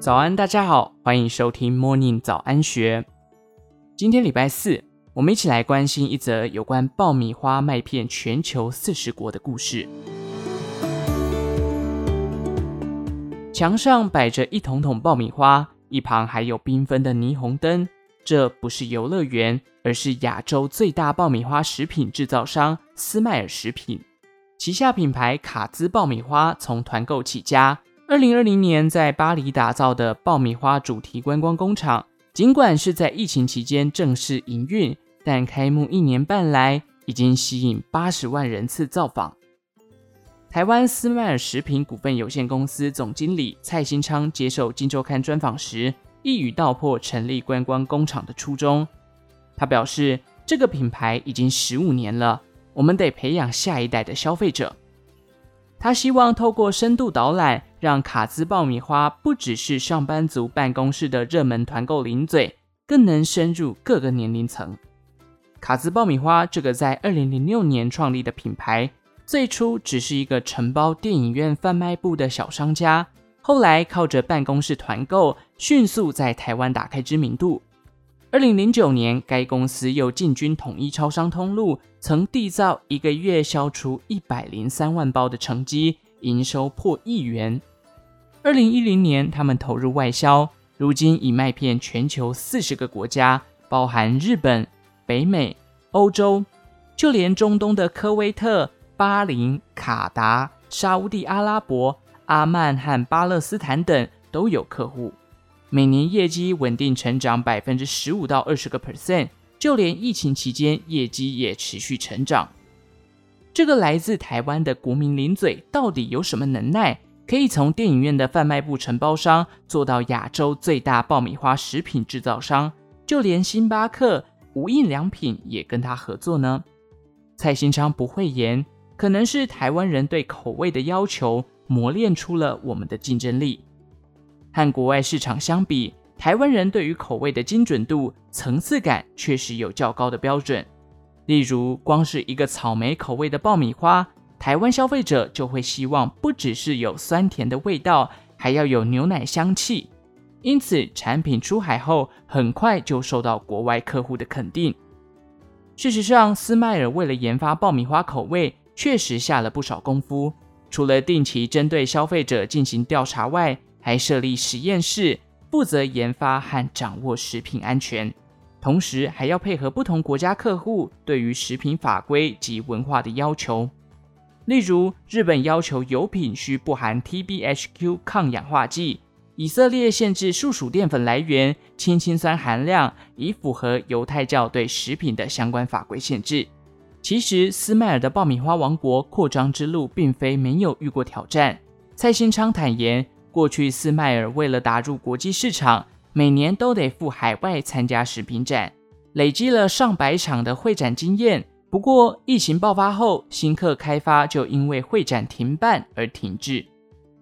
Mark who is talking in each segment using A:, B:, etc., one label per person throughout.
A: 早安，大家好，欢迎收听 Morning 早安学。今天礼拜四，我们一起来关心一则有关爆米花卖遍全球四十国的故事。墙上摆着一桶桶爆米花，一旁还有缤纷的霓虹灯。这不是游乐园，而是亚洲最大爆米花食品制造商斯麦尔食品旗下品牌卡兹爆米花从团购起家。二零二零年在巴黎打造的爆米花主题观光工厂，尽管是在疫情期间正式营运，但开幕一年半来，已经吸引八十万人次造访。台湾斯麦尔食品股份有限公司总经理蔡新昌接受《金周刊》专访时，一语道破成立观光工厂的初衷。他表示，这个品牌已经十五年了，我们得培养下一代的消费者。他希望透过深度导览，让卡兹爆米花不只是上班族办公室的热门团购零嘴，更能深入各个年龄层。卡兹爆米花这个在二零零六年创立的品牌，最初只是一个承包电影院贩卖部的小商家，后来靠着办公室团购，迅速在台湾打开知名度。二零零九年，该公司又进军统一超商通路，曾缔造一个月销出一百零三万包的成绩，营收破亿元。二零一零年，他们投入外销，如今已卖遍全球四十个国家，包含日本、北美、欧洲，就连中东的科威特、巴林、卡达、沙乌地阿拉伯、阿曼和巴勒斯坦等都有客户。每年业绩稳定成长百分之十五到二十个 percent，就连疫情期间业绩也持续成长。这个来自台湾的国民零嘴到底有什么能耐，可以从电影院的贩卖部承包商做到亚洲最大爆米花食品制造商？就连星巴克、无印良品也跟他合作呢？蔡新昌不讳言，可能是台湾人对口味的要求磨练出了我们的竞争力。和国外市场相比，台湾人对于口味的精准度、层次感确实有较高的标准。例如，光是一个草莓口味的爆米花，台湾消费者就会希望不只是有酸甜的味道，还要有牛奶香气。因此，产品出海后，很快就受到国外客户的肯定。事实上，斯迈尔为了研发爆米花口味，确实下了不少功夫。除了定期针对消费者进行调查外，还设立实验室，负责研发和掌握食品安全，同时还要配合不同国家客户对于食品法规及文化的要求。例如，日本要求油品需不含 TBHQ 抗氧化剂；以色列限制树薯淀粉来源、氢氰酸含量，以符合犹太教对食品的相关法规限制。其实，斯麦尔的爆米花王国扩张之路并非没有遇过挑战。蔡新昌坦言。过去，斯麦尔为了打入国际市场，每年都得赴海外参加食品展，累积了上百场的会展经验。不过，疫情爆发后，新客开发就因为会展停办而停滞。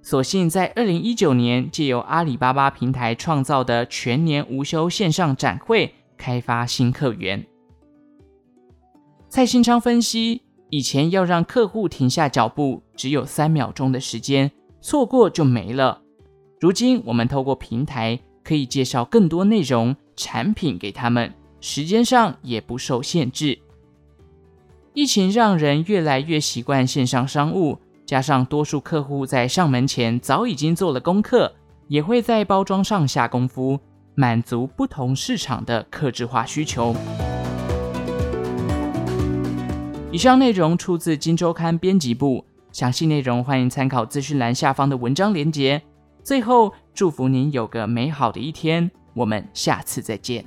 A: 所幸在二零一九年，借由阿里巴巴平台创造的全年无休线上展会，开发新客源。蔡新昌分析，以前要让客户停下脚步，只有三秒钟的时间。错过就没了。如今我们透过平台可以介绍更多内容、产品给他们，时间上也不受限制。疫情让人越来越习惯线上商务，加上多数客户在上门前早已经做了功课，也会在包装上下功夫，满足不同市场的客制化需求。以上内容出自《金周刊》编辑部。详细内容欢迎参考资讯栏下方的文章连结。最后，祝福您有个美好的一天，我们下次再见。